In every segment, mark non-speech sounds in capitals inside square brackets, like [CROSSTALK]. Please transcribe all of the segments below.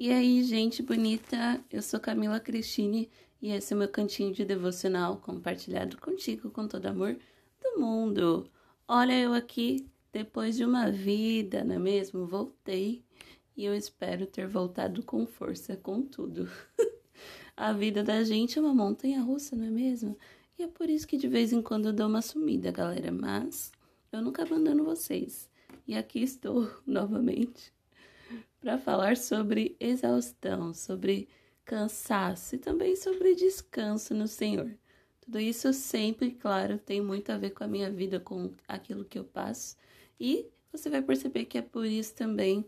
E aí, gente bonita, eu sou Camila Cristine e esse é o meu cantinho de devocional compartilhado contigo com todo amor do mundo. Olha eu aqui, depois de uma vida, não é mesmo? Voltei e eu espero ter voltado com força, com tudo. [LAUGHS] A vida da gente é uma montanha russa, não é mesmo? E é por isso que de vez em quando eu dou uma sumida, galera, mas eu nunca abandono vocês. E aqui estou [LAUGHS] novamente para falar sobre exaustão, sobre cansaço e também sobre descanso no Senhor. Tudo isso sempre, claro, tem muito a ver com a minha vida, com aquilo que eu passo. E você vai perceber que é por isso também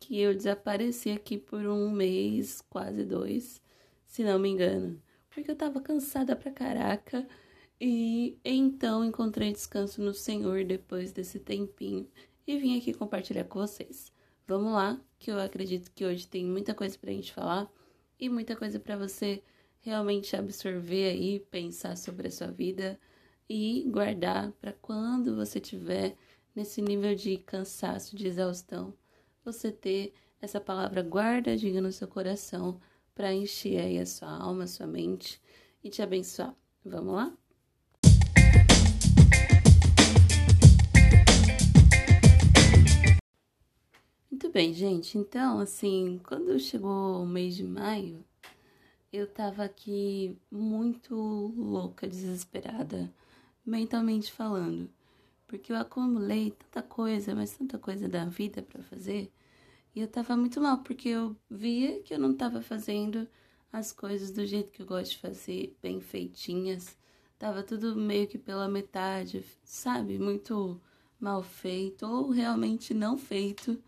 que eu desapareci aqui por um mês, quase dois, se não me engano. Porque eu tava cansada pra caraca. E então encontrei descanso no Senhor depois desse tempinho e vim aqui compartilhar com vocês. Vamos lá, que eu acredito que hoje tem muita coisa pra gente falar e muita coisa para você realmente absorver aí, pensar sobre a sua vida e guardar para quando você tiver nesse nível de cansaço, de exaustão, você ter essa palavra guardadinha no seu coração para encher aí a sua alma, a sua mente e te abençoar. Vamos lá? Bem, gente. Então, assim, quando chegou o mês de maio, eu tava aqui muito louca, desesperada, mentalmente falando, porque eu acumulei tanta coisa, mas tanta coisa da vida para fazer, e eu tava muito mal, porque eu via que eu não tava fazendo as coisas do jeito que eu gosto de fazer, bem feitinhas. Tava tudo meio que pela metade, sabe? Muito mal feito ou realmente não feito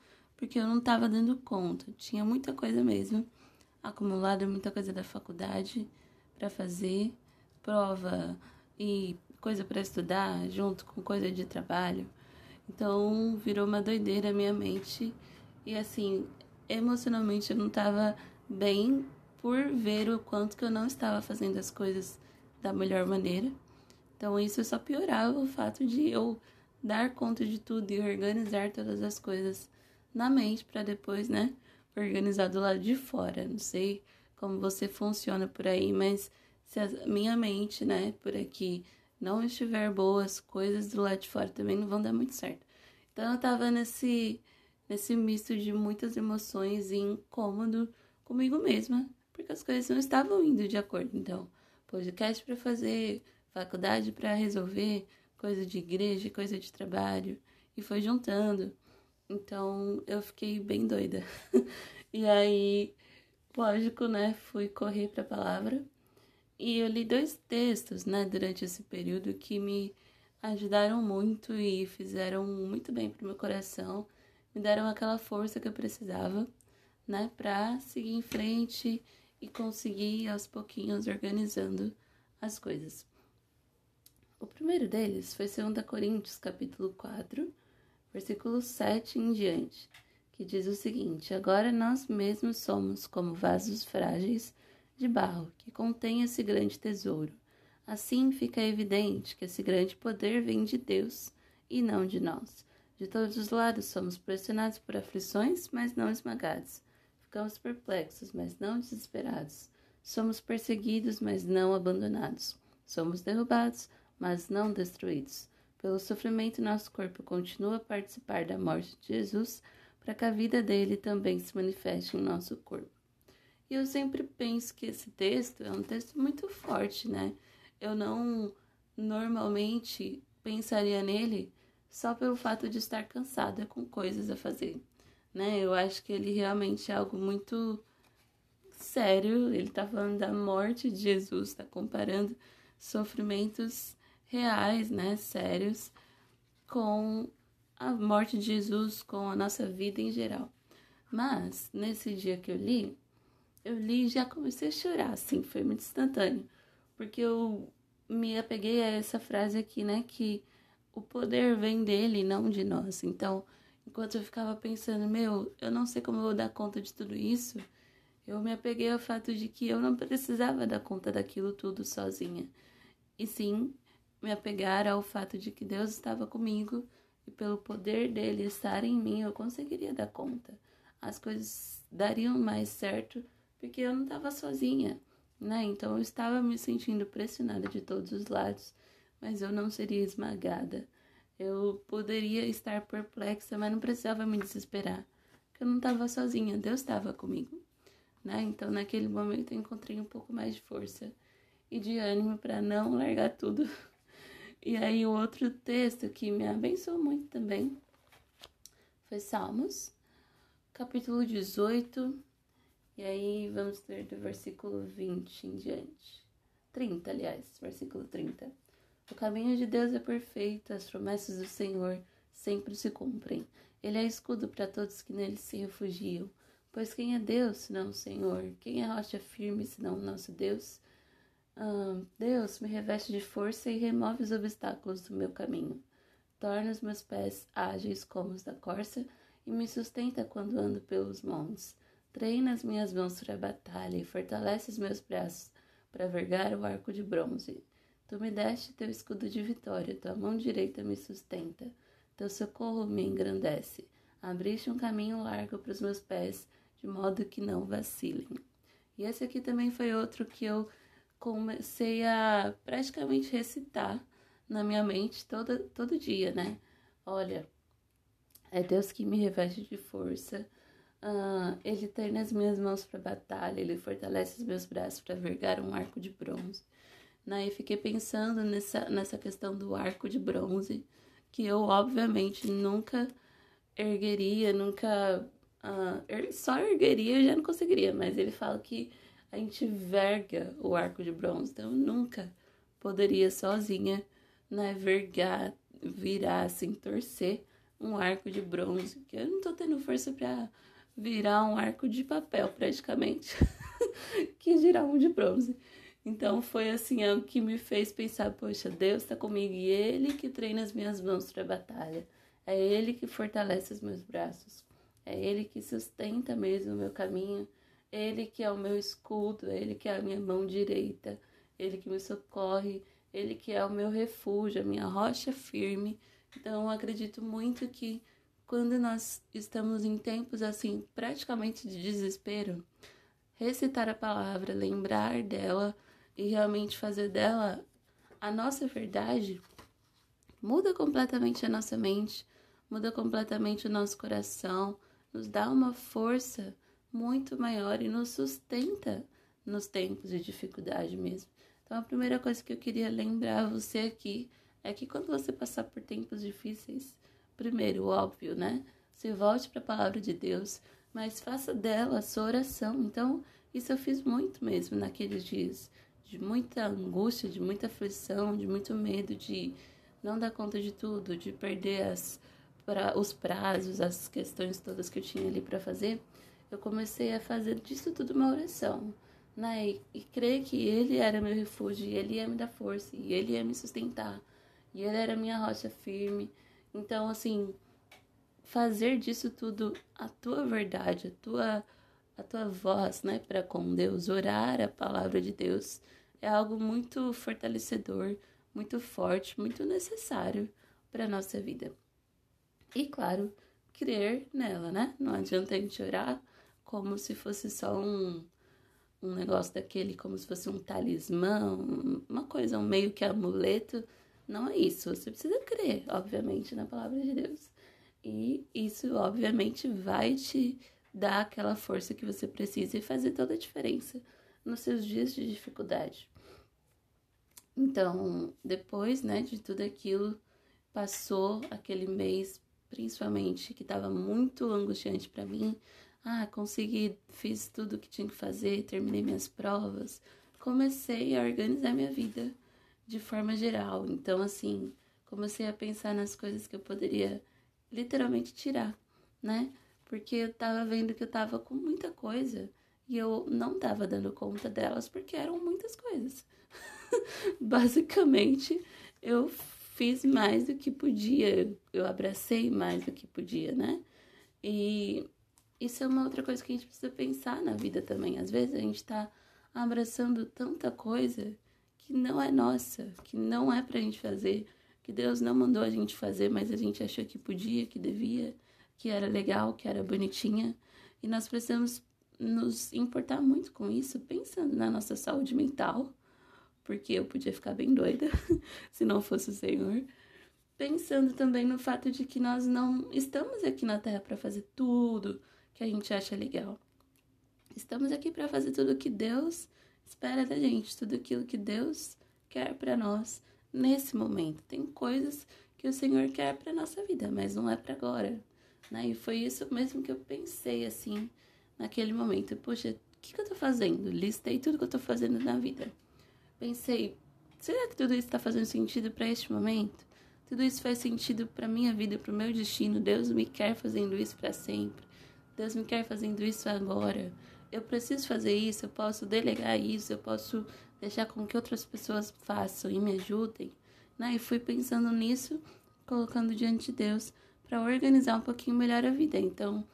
porque eu não estava dando conta. Tinha muita coisa mesmo acumulada, muita coisa da faculdade para fazer, prova e coisa para estudar junto com coisa de trabalho. Então virou uma doideira a minha mente e assim, emocionalmente eu não estava bem por ver o quanto que eu não estava fazendo as coisas da melhor maneira. Então isso só piorava o fato de eu dar conta de tudo e organizar todas as coisas na mente para depois, né, organizar do lado de fora. Não sei como você funciona por aí, mas se a minha mente, né, por aqui não estiver boa, as coisas do lado de fora também não vão dar muito certo. Então eu tava nesse nesse misto de muitas emoções e incômodo comigo mesma, porque as coisas não estavam indo de acordo. Então, podcast para fazer, faculdade para resolver, coisa de igreja, coisa de trabalho, e foi juntando. Então eu fiquei bem doida. [LAUGHS] e aí, lógico, né? Fui correr para a palavra e eu li dois textos, né, durante esse período que me ajudaram muito e fizeram muito bem para o meu coração, me deram aquela força que eu precisava, né, para seguir em frente e conseguir aos pouquinhos organizando as coisas. O primeiro deles foi 2 Coríntios, capítulo 4, versículo 7 em diante, que diz o seguinte: Agora nós mesmos somos como vasos frágeis de barro que contém esse grande tesouro. Assim fica evidente que esse grande poder vem de Deus e não de nós. De todos os lados somos pressionados por aflições, mas não esmagados. Ficamos perplexos, mas não desesperados. Somos perseguidos, mas não abandonados. Somos derrubados, mas não destruídos pelo sofrimento, nosso corpo continua a participar da morte de Jesus, para que a vida dele também se manifeste em nosso corpo. E eu sempre penso que esse texto é um texto muito forte, né? Eu não normalmente pensaria nele só pelo fato de estar cansada com coisas a fazer, né? Eu acho que ele realmente é algo muito sério. Ele está falando da morte de Jesus, está comparando sofrimentos reais, né, sérios, com a morte de Jesus, com a nossa vida em geral. Mas, nesse dia que eu li, eu li e já comecei a chorar, assim, foi muito instantâneo, porque eu me apeguei a essa frase aqui, né, que o poder vem dele, não de nós. Então, enquanto eu ficava pensando, meu, eu não sei como eu vou dar conta de tudo isso, eu me apeguei ao fato de que eu não precisava dar conta daquilo tudo sozinha. E sim, me apegar ao fato de que Deus estava comigo e pelo poder dele estar em mim eu conseguiria dar conta. as coisas dariam mais certo, porque eu não estava sozinha, né? Então eu estava me sentindo pressionada de todos os lados, mas eu não seria esmagada. Eu poderia estar perplexa, mas não precisava me desesperar, porque eu não estava sozinha, Deus estava comigo, né? Então naquele momento eu encontrei um pouco mais de força e de ânimo para não largar tudo. [LAUGHS] E aí o outro texto que me abençoou muito também foi Salmos, capítulo 18, e aí vamos ler do versículo 20 em diante. 30, aliás, versículo 30. O caminho de Deus é perfeito, as promessas do Senhor sempre se cumprem. Ele é escudo para todos que nele se refugiam. Pois quem é Deus senão o Senhor? Quem é rocha firme senão o nosso Deus? Ah, Deus me reveste de força e remove os obstáculos do meu caminho. Torna os meus pés ágeis como os da corça e me sustenta quando ando pelos montes. Treina as minhas mãos para a batalha e fortalece os meus braços para vergar o arco de bronze. Tu me deste teu escudo de vitória, tua mão direita me sustenta, teu socorro me engrandece. Abriste um caminho largo para os meus pés, de modo que não vacilem. E esse aqui também foi outro que eu comecei a praticamente recitar na minha mente todo, todo dia, né? Olha, é Deus que me reveste de força, Uh, ele tem nas minhas mãos para batalha, ele fortalece os meus braços para vergar um arco de bronze. Né? E fiquei pensando nessa, nessa questão do arco de bronze, que eu obviamente nunca ergueria, nunca. Uh, só ergueria eu já não conseguiria, mas ele fala que a gente verga o arco de bronze, então eu nunca poderia sozinha né, vergar, virar, assim, torcer um arco de bronze, que eu não tô tendo força para virar um arco de papel praticamente, [LAUGHS] que girar um de bronze. Então foi assim é o que me fez pensar, poxa, Deus está comigo e Ele que treina as minhas mãos para a batalha. É Ele que fortalece os meus braços. É Ele que sustenta mesmo o meu caminho. Ele que é o meu escudo, Ele que é a minha mão direita, Ele que me socorre, Ele que é o meu refúgio, a minha rocha firme. Então acredito muito que quando nós estamos em tempos assim, praticamente de desespero, recitar a palavra, lembrar dela e realmente fazer dela a nossa verdade, muda completamente a nossa mente, muda completamente o nosso coração, nos dá uma força muito maior e nos sustenta nos tempos de dificuldade mesmo. Então, a primeira coisa que eu queria lembrar você aqui é que quando você passar por tempos difíceis, Primeiro, óbvio, né? Se volte para a palavra de Deus, mas faça dela a sua oração. Então, isso eu fiz muito mesmo naqueles dias, de muita angústia, de muita aflição, de muito medo de não dar conta de tudo, de perder as, pra, os prazos, as questões todas que eu tinha ali para fazer. Eu comecei a fazer disso tudo uma oração, né? E, e crer que Ele era meu refúgio, e Ele ia me dar força, e Ele ia me sustentar, e Ele era minha rocha firme então, assim, fazer disso tudo a tua verdade, a tua, a tua voz, né, para com Deus, orar a palavra de Deus, é algo muito fortalecedor, muito forte, muito necessário para nossa vida. E claro, crer nela, né? Não adianta a gente orar como se fosse só um, um negócio daquele, como se fosse um talismã, uma coisa, um meio que amuleto não é isso. Você precisa crer, obviamente, na palavra de Deus. E isso, obviamente, vai te dar aquela força que você precisa e fazer toda a diferença nos seus dias de dificuldade. Então, depois, né, de tudo aquilo, passou aquele mês, principalmente, que estava muito angustiante para mim. Ah, consegui, fiz tudo o que tinha que fazer, terminei minhas provas, comecei a organizar minha vida de forma geral. Então, assim, comecei a pensar nas coisas que eu poderia literalmente tirar, né? Porque eu tava vendo que eu tava com muita coisa e eu não tava dando conta delas porque eram muitas coisas. [LAUGHS] Basicamente, eu fiz mais do que podia, eu abracei mais do que podia, né? E isso é uma outra coisa que a gente precisa pensar na vida também. Às vezes a gente tá abraçando tanta coisa que não é nossa, que não é pra gente fazer, que Deus não mandou a gente fazer, mas a gente achou que podia, que devia, que era legal, que era bonitinha. E nós precisamos nos importar muito com isso, pensando na nossa saúde mental, porque eu podia ficar bem doida [LAUGHS] se não fosse o Senhor. Pensando também no fato de que nós não estamos aqui na Terra para fazer tudo que a gente acha legal. Estamos aqui para fazer tudo o que Deus espera da gente, tudo aquilo que Deus quer para nós nesse momento. Tem coisas que o Senhor quer para nossa vida, mas não é para agora, né? E foi isso mesmo que eu pensei assim naquele momento. Poxa, o que, que eu tô fazendo? Listei tudo que eu tô fazendo na vida. Pensei, será que tudo isso está fazendo sentido para este momento? Tudo isso faz sentido para minha vida, para o meu destino. Deus me quer fazendo isso para sempre. Deus me quer fazendo isso agora. Eu preciso fazer isso, eu posso delegar isso, eu posso deixar com que outras pessoas façam e me ajudem. Né? E fui pensando nisso, colocando diante de Deus para organizar um pouquinho melhor a vida. Então,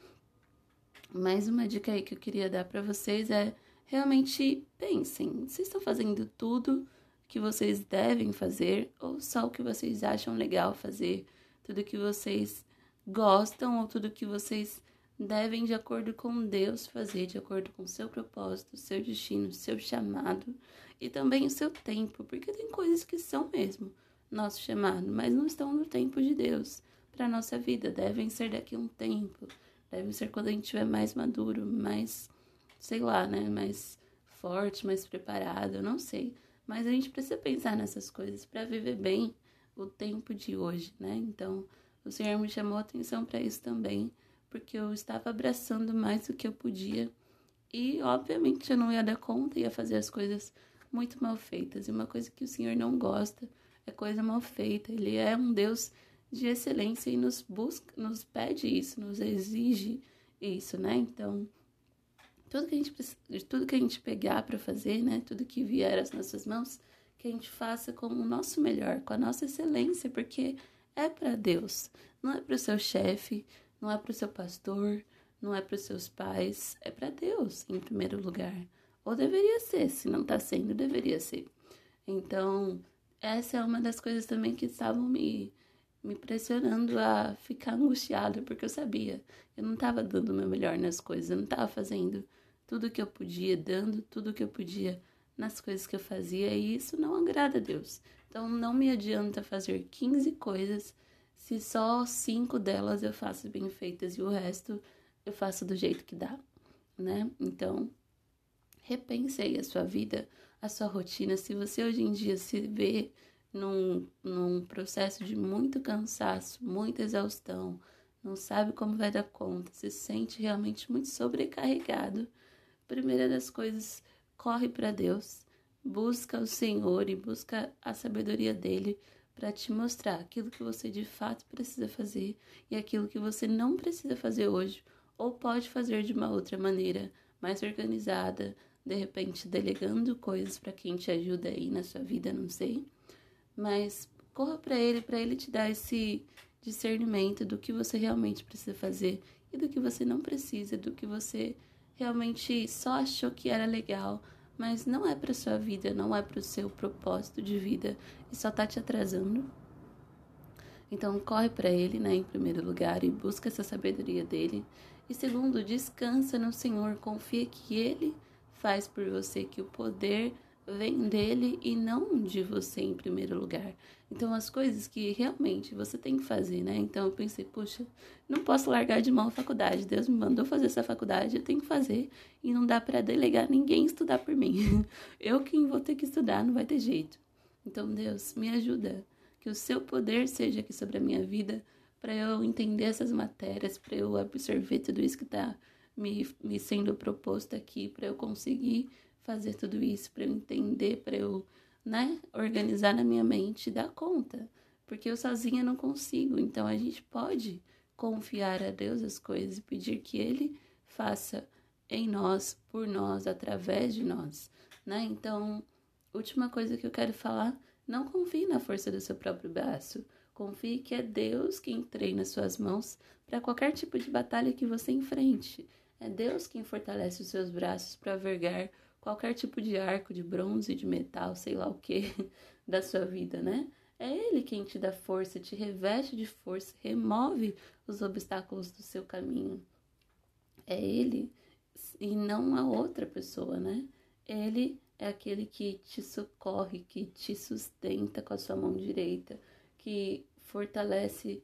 mais uma dica aí que eu queria dar para vocês é realmente pensem, vocês estão fazendo tudo que vocês devem fazer ou só o que vocês acham legal fazer, tudo que vocês gostam ou tudo que vocês devem de acordo com Deus fazer, de acordo com seu propósito, seu destino, seu chamado e também o seu tempo, porque tem coisas que são mesmo nosso chamado, mas não estão no tempo de Deus para nossa vida, devem ser daqui a um tempo. Deve ser quando a gente estiver mais maduro, mais, sei lá, né? Mais forte, mais preparado, não sei. Mas a gente precisa pensar nessas coisas para viver bem o tempo de hoje, né? Então, o Senhor me chamou a atenção para isso também, porque eu estava abraçando mais do que eu podia. E, obviamente, eu não ia dar conta, ia fazer as coisas muito mal feitas. E uma coisa que o Senhor não gosta é coisa mal feita. Ele é um Deus de excelência e nos busca, nos pede isso, nos exige isso, né? Então, tudo que a gente tudo que a gente pegar para fazer, né? Tudo que vier às nossas mãos, que a gente faça com o nosso melhor, com a nossa excelência, porque é para Deus, não é para o seu chefe, não é para o seu pastor, não é para os seus pais, é para Deus em primeiro lugar. Ou deveria ser, se não está sendo, deveria ser. Então, essa é uma das coisas também que estavam me me pressionando a ficar angustiada, porque eu sabia, eu não estava dando o meu melhor nas coisas, eu não estava fazendo tudo que eu podia, dando tudo que eu podia nas coisas que eu fazia, e isso não agrada a Deus. Então não me adianta fazer 15 coisas se só cinco delas eu faço bem feitas e o resto eu faço do jeito que dá, né? Então, repense aí a sua vida, a sua rotina. Se você hoje em dia se vê num, num processo de muito cansaço, muita exaustão, não sabe como vai dar conta, se sente realmente muito sobrecarregado, primeira das coisas, corre para Deus, busca o Senhor e busca a sabedoria dele para te mostrar aquilo que você de fato precisa fazer e aquilo que você não precisa fazer hoje ou pode fazer de uma outra maneira, mais organizada, de repente delegando coisas para quem te ajuda aí na sua vida, não sei. Mas corra para ele, para ele te dar esse discernimento do que você realmente precisa fazer e do que você não precisa, do que você realmente só achou que era legal, mas não é para sua vida, não é para o seu propósito de vida e só tá te atrasando. Então corre para ele, né, em primeiro lugar e busca essa sabedoria dele. E segundo, descansa no Senhor, confia que ele faz por você, que o poder vem dele e não de você em primeiro lugar. Então, as coisas que realmente você tem que fazer, né? Então, eu pensei, puxa, não posso largar de mão a faculdade. Deus me mandou fazer essa faculdade, eu tenho que fazer. E não dá para delegar ninguém estudar por mim. [LAUGHS] Eu quem vou ter que estudar, não vai ter jeito. Então, Deus, me ajuda. Que o seu poder seja aqui sobre a minha vida, para eu entender essas matérias, para eu absorver tudo isso que está me, me sendo proposto aqui, para eu conseguir fazer tudo isso, para eu entender, para eu, né, organizar na minha mente e dar conta. Porque eu sozinha não consigo. Então a gente pode confiar a Deus as coisas e pedir que Ele faça em nós, por nós, através de nós, né? Então, última coisa que eu quero falar, não confie na força do seu próprio braço. Confie que é Deus quem treina suas mãos para qualquer tipo de batalha que você enfrente. É Deus quem fortalece os seus braços para vergar qualquer tipo de arco de bronze, de metal, sei lá o que, [LAUGHS] da sua vida, né? É Ele quem te dá força, te reveste de força, remove os obstáculos do seu caminho. é Ele e não a outra pessoa, né? Ele é aquele que te socorre, que te sustenta com a sua mão direita, que fortalece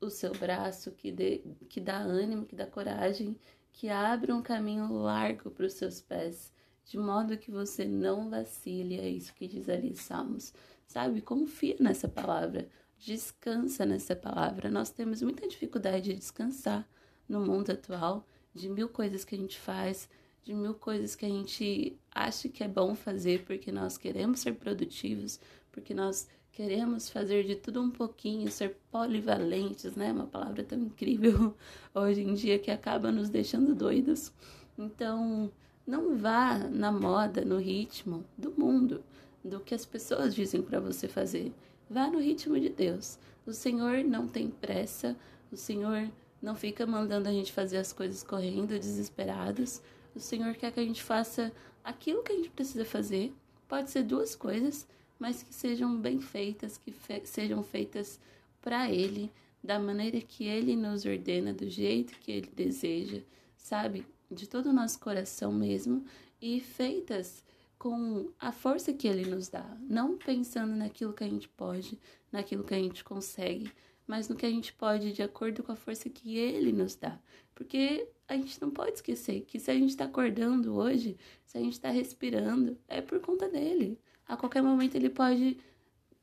o seu braço, que, dê, que dá ânimo, que dá coragem, que abre um caminho largo para os seus pés, de modo que você não vacile. É isso que diz ali Salmos. Sabe? Confia nessa palavra, descansa nessa palavra. Nós temos muita dificuldade de descansar no mundo atual, de mil coisas que a gente faz, de mil coisas que a gente acha que é bom fazer porque nós queremos ser produtivos, porque nós queremos fazer de tudo um pouquinho, ser polivalentes, né? Uma palavra tão incrível [LAUGHS] hoje em dia que acaba nos deixando doidos. Então, não vá na moda, no ritmo do mundo, do que as pessoas dizem para você fazer. Vá no ritmo de Deus. O Senhor não tem pressa, o Senhor não fica mandando a gente fazer as coisas correndo, desesperados. O Senhor quer que a gente faça aquilo que a gente precisa fazer. Pode ser duas coisas mas que sejam bem feitas, que fe sejam feitas para Ele, da maneira que Ele nos ordena, do jeito que Ele deseja, sabe? De todo o nosso coração mesmo, e feitas com a força que Ele nos dá, não pensando naquilo que a gente pode, naquilo que a gente consegue, mas no que a gente pode de acordo com a força que Ele nos dá. Porque a gente não pode esquecer que se a gente está acordando hoje, se a gente está respirando, é por conta dele a qualquer momento ele pode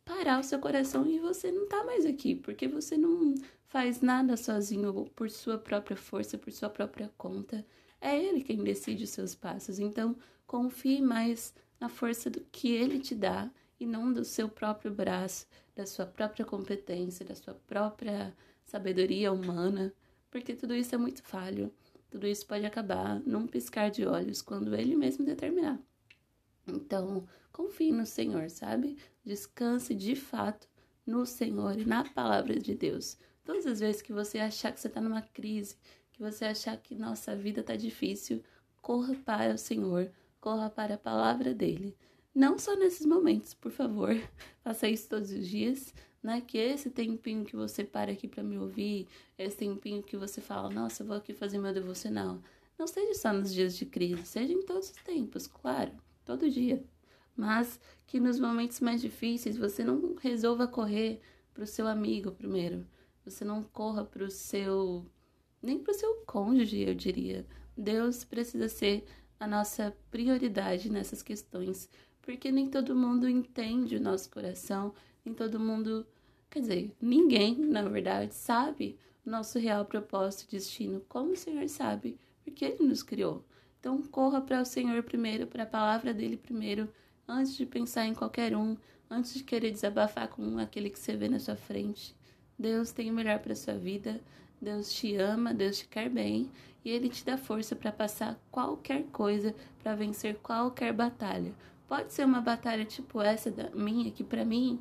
parar o seu coração e você não tá mais aqui, porque você não faz nada sozinho por sua própria força, por sua própria conta. É ele quem decide os seus passos. Então, confie mais na força do que ele te dá e não do seu próprio braço, da sua própria competência, da sua própria sabedoria humana, porque tudo isso é muito falho. Tudo isso pode acabar num piscar de olhos quando ele mesmo determinar. Então, confie no Senhor, sabe? Descanse de fato no Senhor e na palavra de Deus. Todas as vezes que você achar que você está numa crise, que você achar que nossa vida está difícil, corra para o Senhor, corra para a palavra dele. Não só nesses momentos, por favor, [LAUGHS] faça isso todos os dias, né? Que esse tempinho que você para aqui para me ouvir, esse tempinho que você fala, nossa, eu vou aqui fazer meu devocional, não seja só nos dias de crise, seja em todos os tempos, claro todo dia. Mas que nos momentos mais difíceis você não resolva correr para o seu amigo primeiro. Você não corra para o seu. Nem para o seu cônjuge, eu diria. Deus precisa ser a nossa prioridade nessas questões, porque nem todo mundo entende o nosso coração, nem todo mundo. Quer dizer, ninguém, na verdade, sabe o nosso real propósito e destino, como o Senhor sabe, porque Ele nos criou. Então, corra para o Senhor primeiro, para a palavra dele primeiro, antes de pensar em qualquer um, antes de querer desabafar com aquele que você vê na sua frente. Deus tem o melhor para sua vida. Deus te ama, Deus te quer bem e ele te dá força para passar qualquer coisa, para vencer qualquer batalha. Pode ser uma batalha tipo essa da minha, que para mim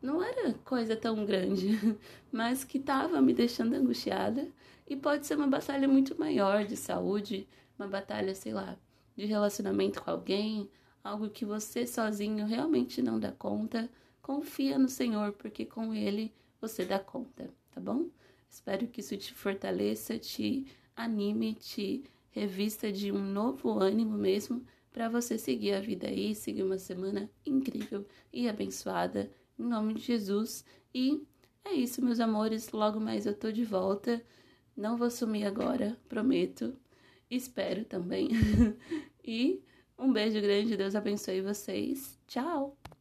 não era coisa tão grande, [LAUGHS] mas que estava me deixando angustiada, e pode ser uma batalha muito maior de saúde, uma batalha, sei lá, de relacionamento com alguém, algo que você sozinho realmente não dá conta, confia no Senhor, porque com Ele você dá conta, tá bom? Espero que isso te fortaleça, te anime, te revista de um novo ânimo mesmo para você seguir a vida aí, seguir uma semana incrível e abençoada, em nome de Jesus. E é isso, meus amores. Logo mais eu tô de volta. Não vou sumir agora, prometo. Espero também. [LAUGHS] e um beijo grande, Deus abençoe vocês. Tchau!